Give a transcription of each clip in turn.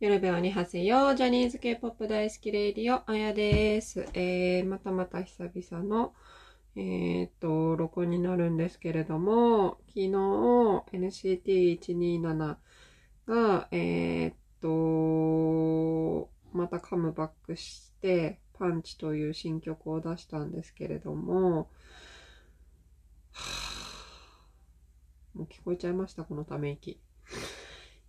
よろべおにはせよ。ジャニーズ系ポップ大好きレイディオ、あやです。えー、またまた久々の、えー、っと、録音になるんですけれども、昨日 NCT127 が、えー、っと、またカムバックして、パンチという新曲を出したんですけれども、もう聞こえちゃいました、このため息。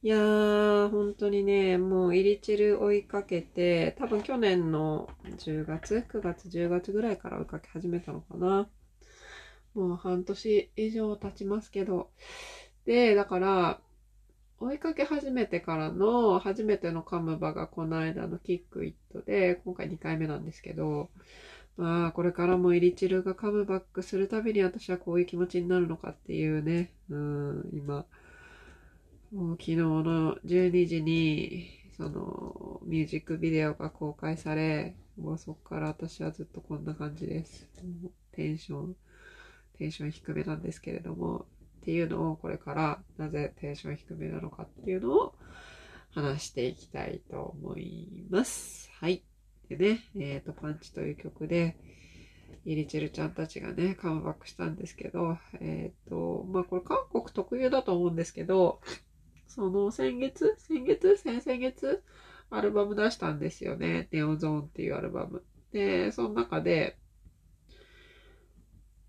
いやー、本当にね、もうイリチル追いかけて、多分去年の10月、9月、10月ぐらいから追いかけ始めたのかな。もう半年以上経ちますけど。で、だから、追いかけ始めてからの初めてのカムバがこの間のキックイットで、今回2回目なんですけど、まあ、これからもイリチルがカムバックするたびに私はこういう気持ちになるのかっていうね、うん、今、もう昨日の12時に、その、ミュージックビデオが公開され、もうそこから私はずっとこんな感じです。テンション、テンション低めなんですけれども、っていうのをこれからなぜテンション低めなのかっていうのを話していきたいと思います。はい。でね、えっ、と、パンチという曲で、イリチェルちゃんたちがね、カムバックしたんですけど、えっ、と、まあこれ韓国特有だと思うんですけど、その先月先月？先々月？アルバム出したんですよね。ネオゾーンっていうアルバム。で、その中で、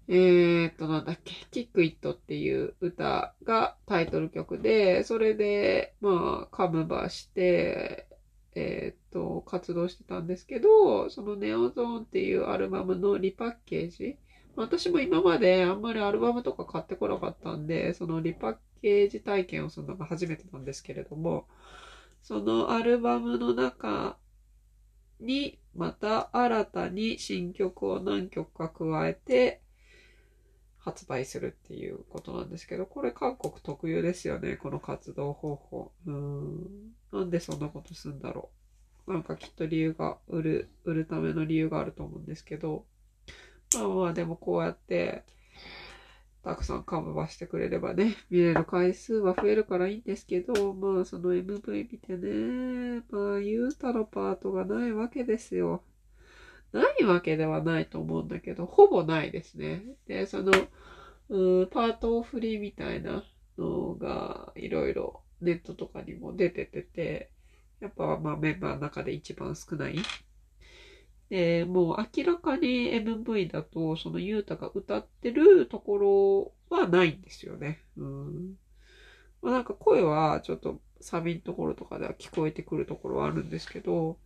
えー、っと、なんだっけ、キックイットっていう歌がタイトル曲で、それで、まあ、カムバして、えー、っと、活動してたんですけど、そのネオゾーンっていうアルバムのリパッケージ、私も今まであんまりアルバムとか買ってこなかったんで、そのリパッケージ体験をするのが初めてなんですけれども、そのアルバムの中にまた新たに新曲を何曲か加えて発売するっていうことなんですけど、これ韓国特有ですよね、この活動方法。うん。なんでそんなことするんだろう。なんかきっと理由が、売る、売るための理由があると思うんですけど、まあまあでもこうやって、たくさんカムバしてくれればね、見れる回数は増えるからいいんですけど、まあその MV 見てね、まあユータのパートがないわけですよ。ないわけではないと思うんだけど、ほぼないですね。で、その、うん、パートフリーみたいなのがいろいろネットとかにも出ててて、やっぱまあメンバーの中で一番少ない。で、もう明らかに MV だと、そのユータが歌ってるところはないんですよね。うん。まあなんか声はちょっとサビのところとかでは聞こえてくるところはあるんですけど、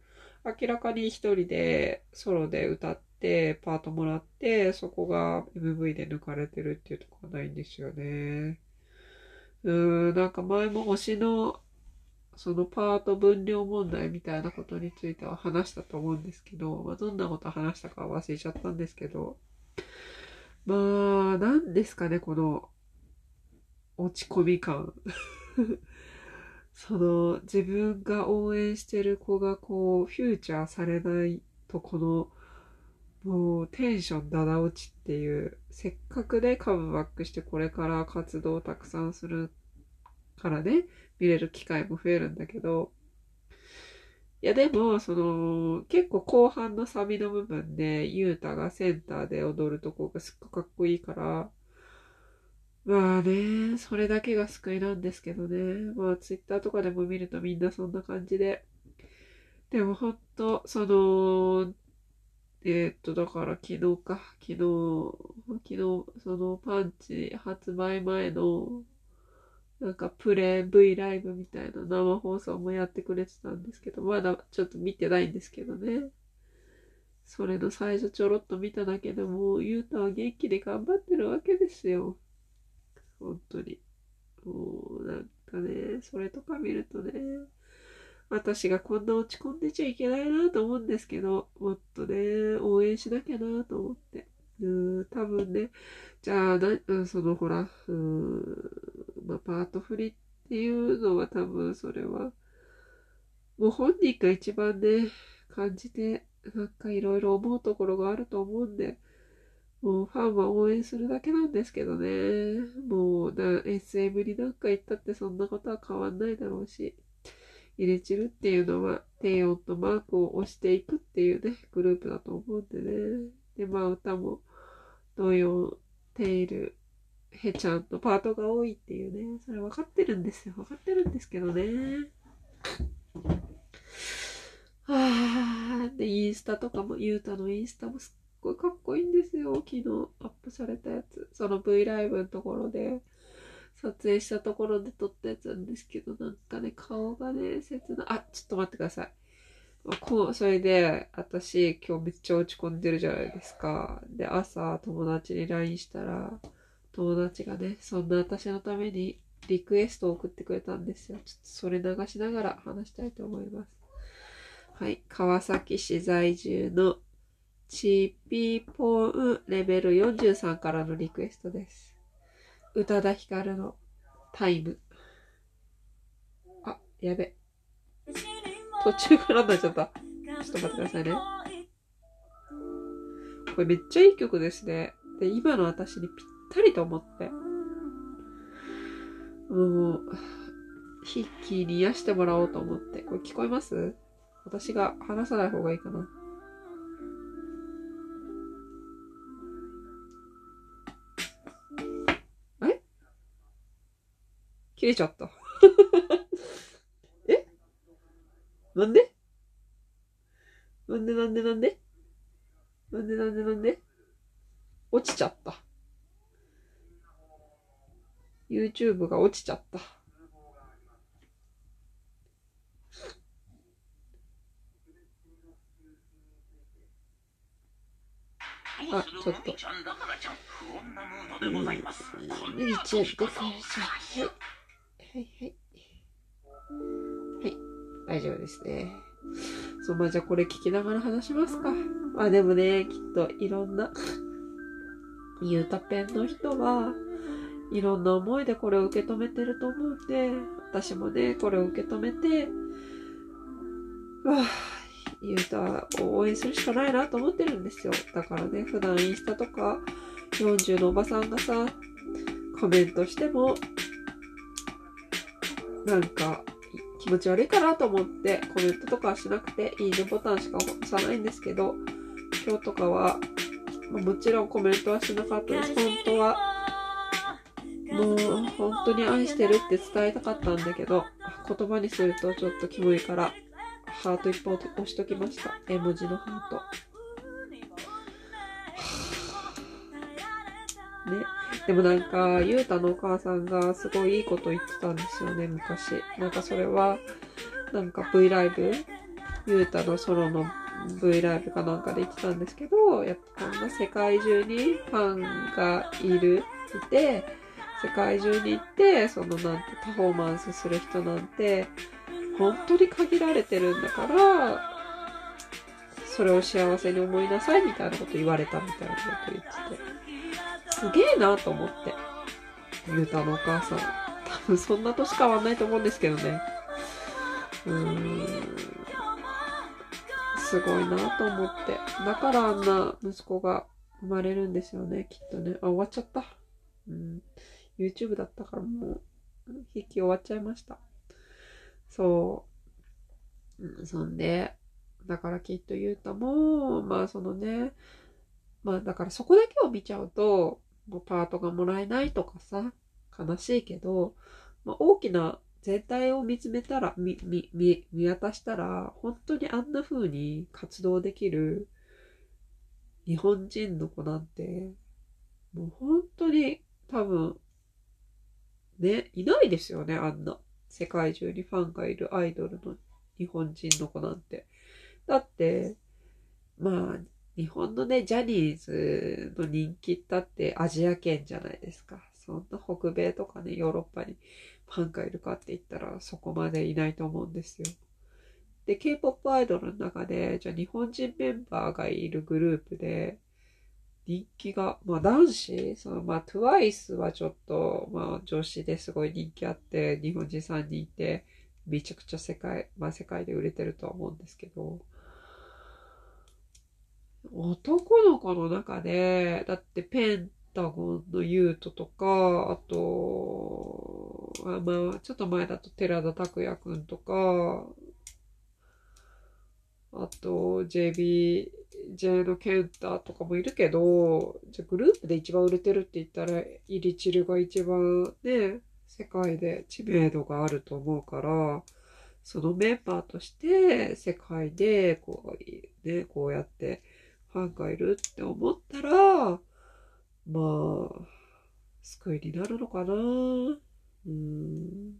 明らかに一人でソロで歌ってパートもらって、そこが MV で抜かれてるっていうところはないんですよね。うん、なんか前も推しのそのパート分量問題みたいなことについては話したと思うんですけど、まあ、どんなこと話したか忘れちゃったんですけど、まあ、なんですかね、この落ち込み感。その自分が応援してる子がこうフューチャーされないとこのもうテンションだだ落ちっていうせっかくねカムバックしてこれから活動をたくさんするからね見れる機会も増えるんだけどいやでもその結構後半のサビの部分でユータがセンターで踊るとこがすっごくかっこいいからまあね、それだけが救いなんですけどね。まあツイッターとかでも見るとみんなそんな感じで。でもほんと、その、えーっと、だから昨日か、昨日、昨日、そのパンチ発売前の、なんかプレイ V ライブみたいな生放送もやってくれてたんですけど、まだちょっと見てないんですけどね。それの最初ちょろっと見ただけでも、ゆうたは元気で頑張ってるわけですよ。本当に。もう、なんかね、それとか見るとね、私がこんな落ち込んでちゃいけないなと思うんですけど、もっとね、応援しなきゃなと思って。うん、多分ね、じゃあ、な、そのほら、うん、まあ、パート振りっていうのは多分それは、もう本人が一番ね、感じて、なんかいろいろ思うところがあると思うんで、もうファンは応援するだけなんですけどね。もうな、SM になんか言ったってそんなことは変わんないだろうし。入れチルっていうのは低音のマークを押していくっていうね、グループだと思うんでね。で、まあ歌も同様、テイル、ヘちゃんのパートが多いっていうね、それ分かってるんですよ。分かってるんですけどね。はあ、で、インスタとかも、ゆうたのインスタもすっごいかっこいいんですよ。昨日アップされたやつ。その V ライブのところで、撮影したところで撮ったやつなんですけど、なんかね、顔がね、切な、あ、ちょっと待ってください。こう、それで、私、今日めっちゃ落ち込んでるじゃないですか。で、朝、友達に LINE したら、友達がね、そんな私のためにリクエストを送ってくれたんですよ。ちょっとそれ流しながら話したいと思います。はい。川崎市在住のチーピーポーンレベル43からのリクエストです。宇多田ヒカルのタイム。あ、やべ。途中からになっちゃった。ちょっと待ってくださいね。これめっちゃいい曲ですね。で、今の私にぴったりと思って。もう、ヒッキーに癒してもらおうと思って。これ聞こえます？私が話さない方がいいかな。切れちゃった。え？なんで？なんでなんでなんで？なんでなんでなんで？落ちちゃった。YouTube が落ちちゃった。あ、ちょっと。うん、1円でくはい。はいはい。はい。大丈夫ですね。そう、まあ、じゃあこれ聞きながら話しますか。まあでもね、きっといろんな、ゆうたぺんの人は、いろんな思いでこれを受け止めてると思うんで、私もね、これを受け止めて、うわゆうたを応援するしかないなと思ってるんですよ。だからね、普段インスタとか40のおばさんがさ、コメントしても、なんか気持ち悪いかなと思ってコメントとかはしなくていいねボタンしか押さないんですけど今日とかは、ま、もちろんコメントはしなかったです本当はもう本当に愛してるって伝えたかったんだけど言葉にするとちょっとキモいからハート一本押しときました。絵文字のハート。ね。でもなんか、ゆうたのお母さんがすごいいいこと言ってたんですよね、昔。なんかそれは、なんか V ライブ、ゆうたのソロの V ライブかなんかで言ってたんですけど、やっぱこんな世界中にファンがいる、いて、世界中に行って、そのなんてパフォーマンスする人なんて、本当に限られてるんだから、それを幸せに思いなさいみたいなこと言われたみたいなこと言ってて。すげえなと思って。ゆうたのお母さん。多分そんな年変わんないと思うんですけどね。うーん。すごいなと思って。だからあんな息子が生まれるんですよね、きっとね。あ、終わっちゃった。うん。YouTube だったからもう、引き終わっちゃいました。そう。うん、そんで、だからきっとゆうたも、まあそのね、まあだからそこだけを見ちゃうと、もうパートがもらえないとかさ、悲しいけど、まあ、大きな全体を見つめたら、見、見、見、見渡したら、本当にあんな風に活動できる日本人の子なんて、もう本当に多分、ね、いないですよね、あんな。世界中にファンがいるアイドルの日本人の子なんて。だって、まあ、日本のね、ジャニーズの人気ったってアジア圏じゃないですか。そんな北米とかね、ヨーロッパにファンがいるかって言ったらそこまでいないと思うんですよ。で、K-POP アイドルの中で、じゃあ日本人メンバーがいるグループで、人気が、まあ男子、そのまあ TWICE はちょっと、まあ女子ですごい人気あって、日本人3人いて、めちゃくちゃ世界、まあ世界で売れてるとは思うんですけど、男の子の中で、だってペンタゴンのユートとか、あと、あまあ、ちょっと前だと寺田拓也くんとか、あと、JB JBJ のケンタとかもいるけど、じゃグループで一番売れてるって言ったら、イリチルが一番ね、世界で知名度があると思うから、そのメンバーとして世界でこう、ね、こうやってファンがいるって思ったら、まあ、救いになるのかな。うん。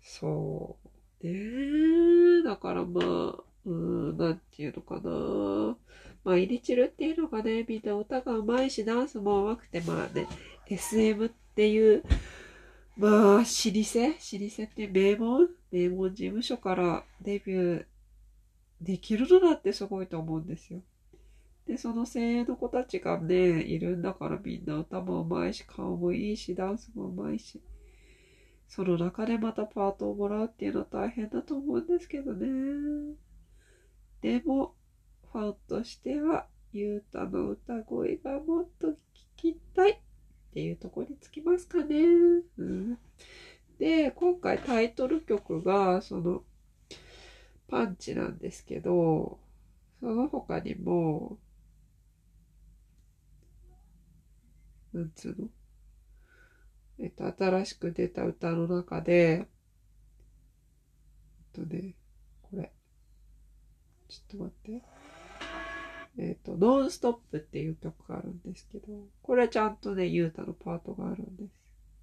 そう。ねだからまあ、うーん、なんていうのかな。まあ、イリチルっていうのがね、みんな歌が上手いし、ダンスも上手くて、まあね、SM っていう、まあ、老舗？老舗って名門？名門事務所からデビューできるのだってすごいと思うんですよ。で、その精鋭の子たちがね、いるんだからみんな歌も上手いし、顔もいいし、ダンスも上手いし。その中でまたパートをもらうっていうのは大変だと思うんですけどね。でも、ファンとしては、ゆうたの歌声がもっと聞きたいっていうところにつきますかね。うん、で、今回タイトル曲が、その、パンチなんですけど、その他にも、なんつうの？えっと、新しく出た歌の中で、えっとね、ちょっと待って。えっと、ノンストップっていう曲があるんですけど、これはちゃんとね、ゆうたのパートがあるんです。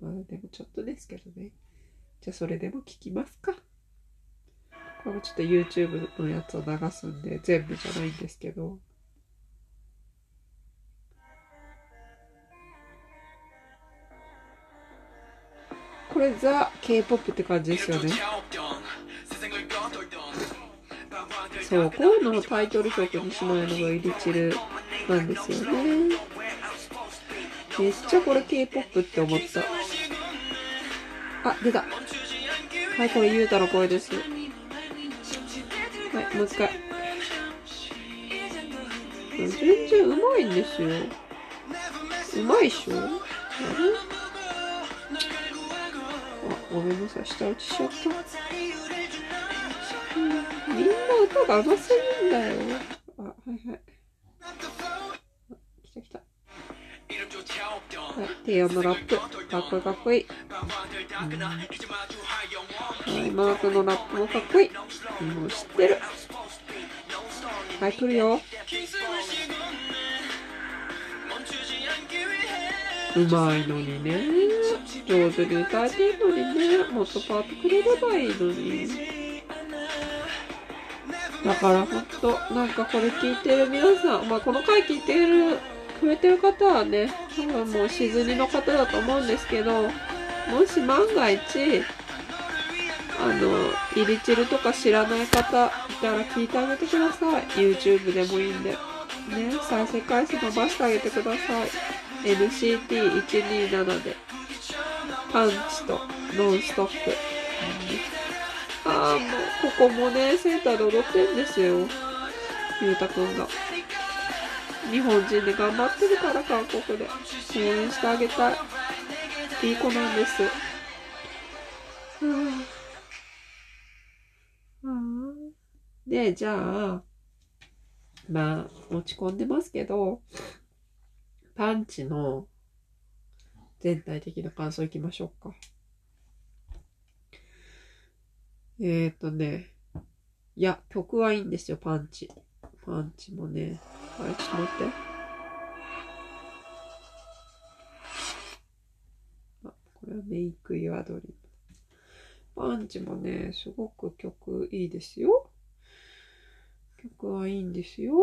まあでもちょっとですけどね。じゃあそれでも聞きますか。これもちょっと YouTube のやつを流すんで、全部じゃないんですけど。これザ・ K-POP って感じですよね。そう、こういうのをタイトル曲にしないのがイリチルなんですよね。めっちゃこれ K-POP って思った。あ、出た。はい、これゆうたの声です。はい、もう一回。全然うまいんですよ。うまいっしょ？あれ？あ、ごめんなさい、下打ちしちゃった。みんな歌が上手すぎんだよ。あ、はいはい。あ来た来た。はい、低音のラップ。かっこいいかっこいい。はい、マークのラップもかっこいい。もう知ってる。はい、来るよ。うまいのにね。上手に歌えてるのにね。もっとパートくれればいいのに。だからほんと、なんかこれ聞いてる皆さん、まあこの回聞いてる、くれてる方はね、多分もうしずにの方だと思うんですけど、もし万が一、あの、イリチルとか知らない方いたら聞いてあげてください。YouTube でもいいんで。ね、再生回数伸ばしてあげてください。NCT127 で。パンチとノンストップ。ああ、もう、ここもね、センターで踊ってんですよ。ゆうたくんが。日本人で頑張ってるから、韓国で。応援してあげたい。いい子なんです。で、じゃあ、まあ、落ち込んでますけど、パンチの全体的な感想いきましょうか。えーとね、いや、曲はいいんですよ、パンチ。パンチもね。はい、ちょっと待って。あ、これはメイクイアドリブ。パンチもね、すごく曲いいですよ。曲はいいんですよ。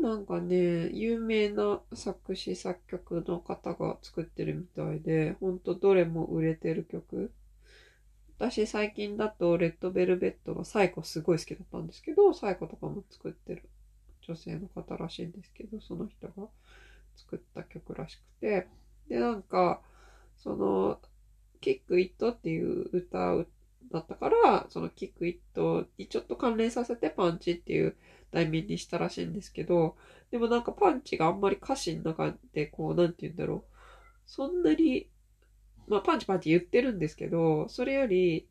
なんかね、有名な作詞作曲の方が作ってるみたいで、ほんとどれも売れてる曲。私最近だとレッドベルベットのサイコすごい好きだったんですけど、サイコとかも作ってる女性の方らしいんですけど、その人が作った曲らしくて。で、なんか、その、キックイットっていう歌だったから、そのキックイットにちょっと関連させてパンチっていう題名にしたらしいんですけど、でもなんかパンチがあんまり歌詞の中でこう、なんて言うんだろう。そんなにまあパンチパンチ言ってるんですけど、それより、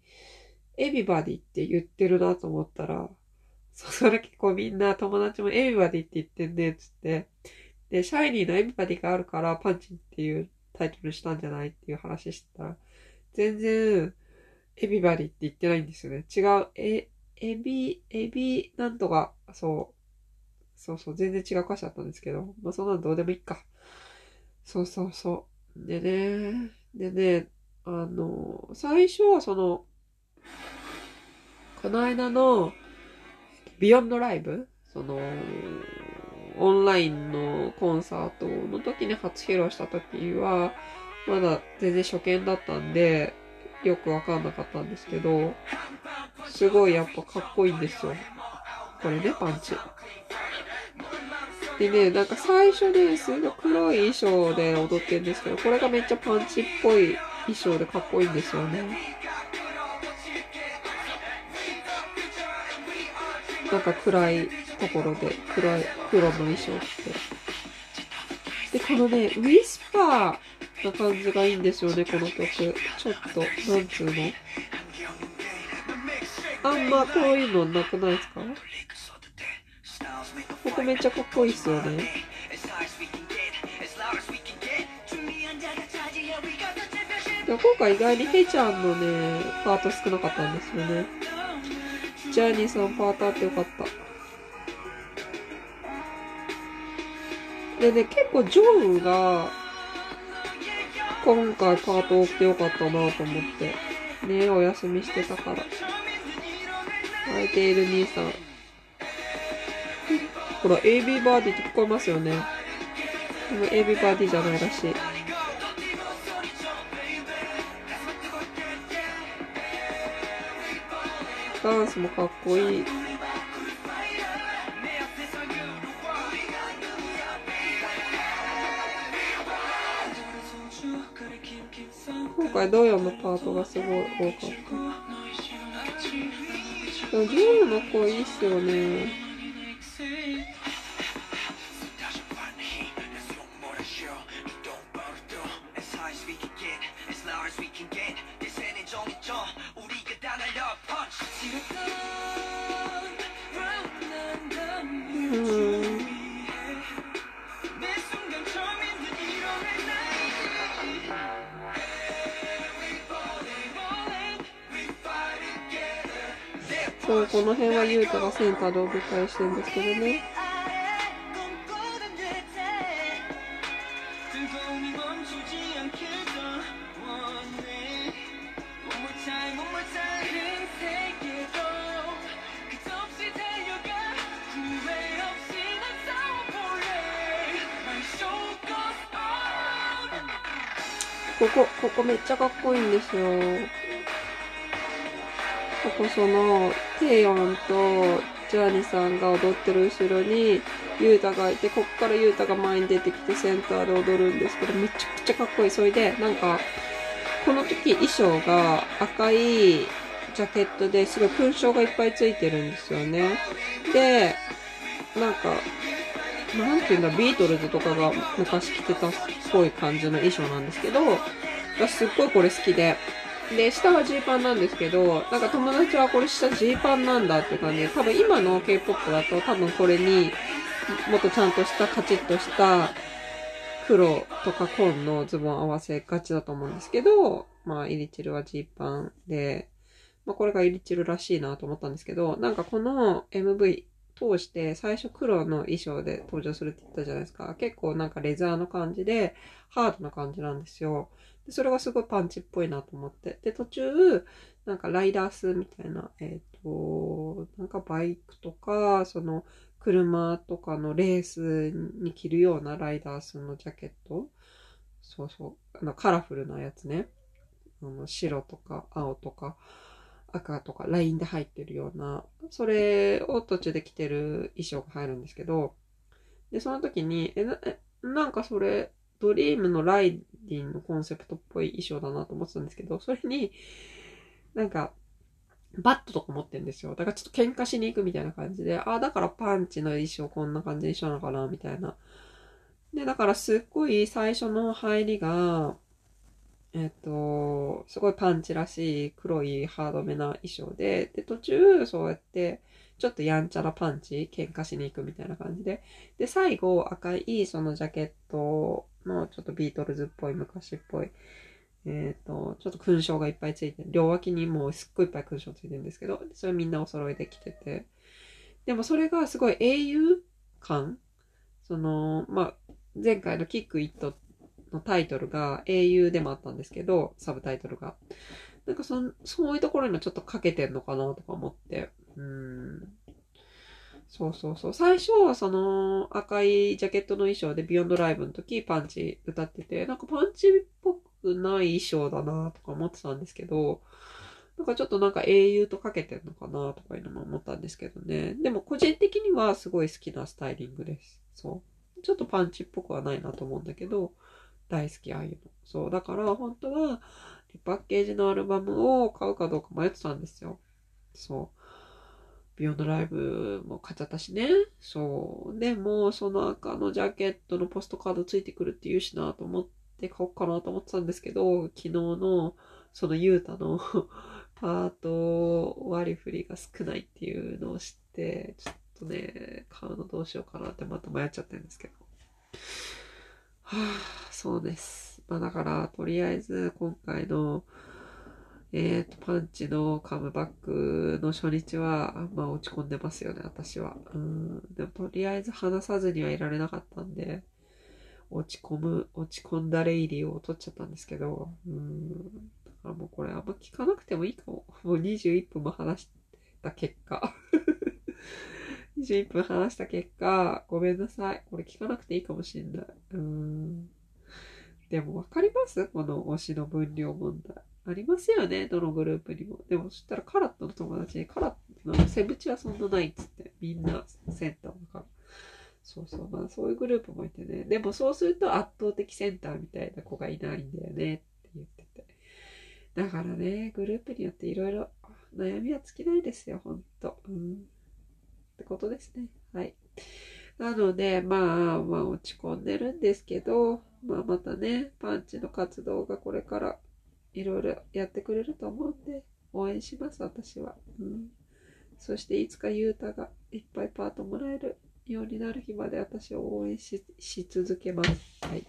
エビバディって言ってるなと思ったら、そ、それ結構みんな友達もエビバディって言ってんねっ、つって。で、シャイニーのエビバディがあるからパンチっていうタイトルしたんじゃないっていう話してたら、全然、エビバディって言ってないんですよね。違う、え、エビ、エビ、なんとか、そう。そうそう、全然違う歌詞だったんですけど、まあそんなのどうでもいいか。そうそうそう。でね、でね、あの、最初はその、この間の、ビヨンドライブ？その、オンラインのコンサートの時に初披露した時は、まだ全然初見だったんで、よくわかんなかったんですけど、すごいやっぱかっこいいんですよ。これね、パンチ。でね、なんか最初ね、すごい黒い衣装で踊ってるんですけど、これがめっちゃパンチっぽい衣装でかっこいいんですよね。なんか暗いところで、暗い、黒の衣装着て。で、このね、ウィスパーな感じがいいんですよね、この曲。ちょっと、なんつうの？あんまこういうのなくないですか？ここめっちゃかっこいいっすよね。今回意外にヘイちゃんのね、パート少なかったんですよね。ジャーニーさんパートあってよかった。でね、結構ジョンが、今回パート多くてよかったなと思って。ねお休みしてたから。空いている兄さん。ほら、AB バーディーって聞こえますよね。でも AB バーディーじゃないらしい。ダンスもかっこいい。今回ドヨのパートがすごい多かった。でも、ジョーの声いいっすよね。そう、この辺はゆうたがセンターで舞台してるんですけどね。ここ、ここめっちゃかっこいいんですよ。ここその、テイヨンとジャーニーさんが踊ってる後ろに、ユータがいて、こっからユータが前に出てきてセンターで踊るんですけど、めちゃくちゃかっこいい。それで、なんか、この時衣装が赤いジャケットですごい勲章がいっぱいついてるんですよね。で、なんか、なんていうんだ、ビートルズとかが昔着てたっぽい感じの衣装なんですけど、私すっごいこれ好きで。で、下はジーパンなんですけど、なんか友達はこれ下ジーパンなんだって感じで、多分今の K-POP だと多分これにもっとちゃんとしたカチッとした黒とか紺のズボン合わせがちだと思うんですけど、まあ、イリチルはジーパンで、まあ、これがイリチルらしいなと思ったんですけど、なんかこの MV 通して最初黒の衣装で登場するって言ったじゃないですか。結構なんかレザーの感じで、ハードな感じなんですよ。でそれがすごいパンチっぽいなと思って。で、途中、なんかライダースみたいな、えっ、ー、と、なんかバイクとか、その、車とかのレースに着るようなライダースのジャケット。そうそう。あの、カラフルなやつね。あの、白とか青とか。赤とかラインで入ってるような、それを途中で着てる衣装が入るんですけど、で、その時に、え、ななんかそれ、ドリームのライディンのコンセプトっぽい衣装だなと思ってたんですけど、それに、なんか、バットとか持ってんですよ。だからちょっと喧嘩しに行くみたいな感じで、ああ、だからパンチの衣装こんな感じにしようのかな、みたいな。で、だからすっごい最初の入りが、えっ、と、すごいパンチらしい黒いハードめな衣装で、で、途中、そうやって、ちょっとやんちゃなパンチ、喧嘩しに行くみたいな感じで、で、最後、赤いそのジャケットのちょっとビートルズっぽい、昔っぽい、えっ、と、ちょっと勲章がいっぱいついて両脇にもうすっごいいっぱい勲章ついてるんですけど、それみんなお揃いで着てて、でもそれがすごい英雄感？その、まあ、前回のキックイットっのタイトルが英雄でもあったんですけど、サブタイトルが。なんかそそういうところにもちょっとかけてんのかなとか思って。うん。そうそうそう。最初はその赤いジャケットの衣装でビヨンドライブの時パンチ歌ってて、なんかパンチっぽくない衣装だなとか思ってたんですけど、なんかちょっとなんか英雄とかけてんのかなとかいうのも思ったんですけどね。でも個人的にはすごい好きなスタイリングです。そう。ちょっとパンチっぽくはないなと思うんだけど、大好き、ああいうの。そう。だから本当は、パッケージのアルバムを買うかどうか迷ってたんですよ。そう。ビヨンドライブも買っちゃったしね。そう。でも、その赤のジャケットのポストカードついてくるって言うしなと思って買おうかなと思ってたんですけど、昨日のそのユータの パート割り振りが少ないっていうのを知って、ちょっとね、買うのどうしようかなってまた迷っちゃってるんですけど。はあ、そうです。まあだから、とりあえず今回の、えっ、ー、と、パンチのカムバックの初日は、まあ落ち込んでますよね、私は。うん。でもとりあえず話さずにはいられなかったんで、落ち込む、落ち込んだレイリーを取っちゃったんですけど、うん。あ、もうこれあんま聞かなくてもいいかも。もう21分も話した結果。21分話した結果、ごめんなさい。これ聞かなくていいかもしんない。うーん。でもわかります？この推しの分量問題。ありますよね？どのグループにも。でもそしたらカラットの友達にカラットのセブチはそんなないっつって。みんなセンターだから。そうそう。まあそういうグループもいてね。でもそうすると圧倒的センターみたいな子がいないんだよねって言ってて。だからね、グループによっていろいろ悩みは尽きないですよ、ほんと。うん。ってことですね。はい。なので、まあ、まあ、落ち込んでるんですけど、まあ、またね、パンチの活動がこれからいろいろやってくれると思うんで、応援します、私は。うん。そして、いつかゆうたがいっぱいパートもらえるようになる日まで私を応援し続けます。はい。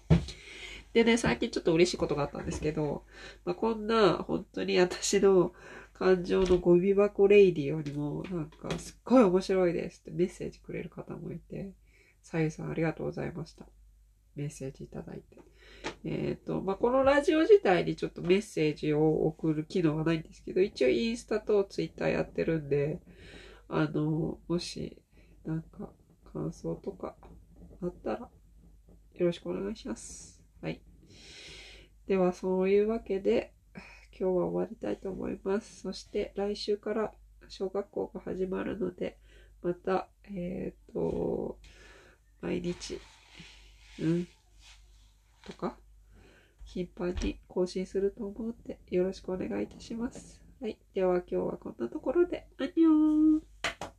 でね、最近ちょっと嬉しいことがあったんですけど、まあ、こんな本当に私の感情のゴミ箱レイディよりも、なんかすっごい面白いですってメッセージくれる方もいて、さゆさんありがとうございました。メッセージいただいて。えっ、ー、と、まあ、このラジオ自体にちょっとメッセージを送る機能はないんですけど、一応インスタとツイッターやってるんで、あの、もし、なんか感想とかあったら、よろしくお願いします。はい。では、そういうわけで、今日は終わりたいと思います。そして来週から小学校が始まるので、また、えっ、ー、と、毎日、うん、とか、頻繁に更新すると思うので、よろしくお願いいたします。はい。では今日はこんなところで、アンニョーン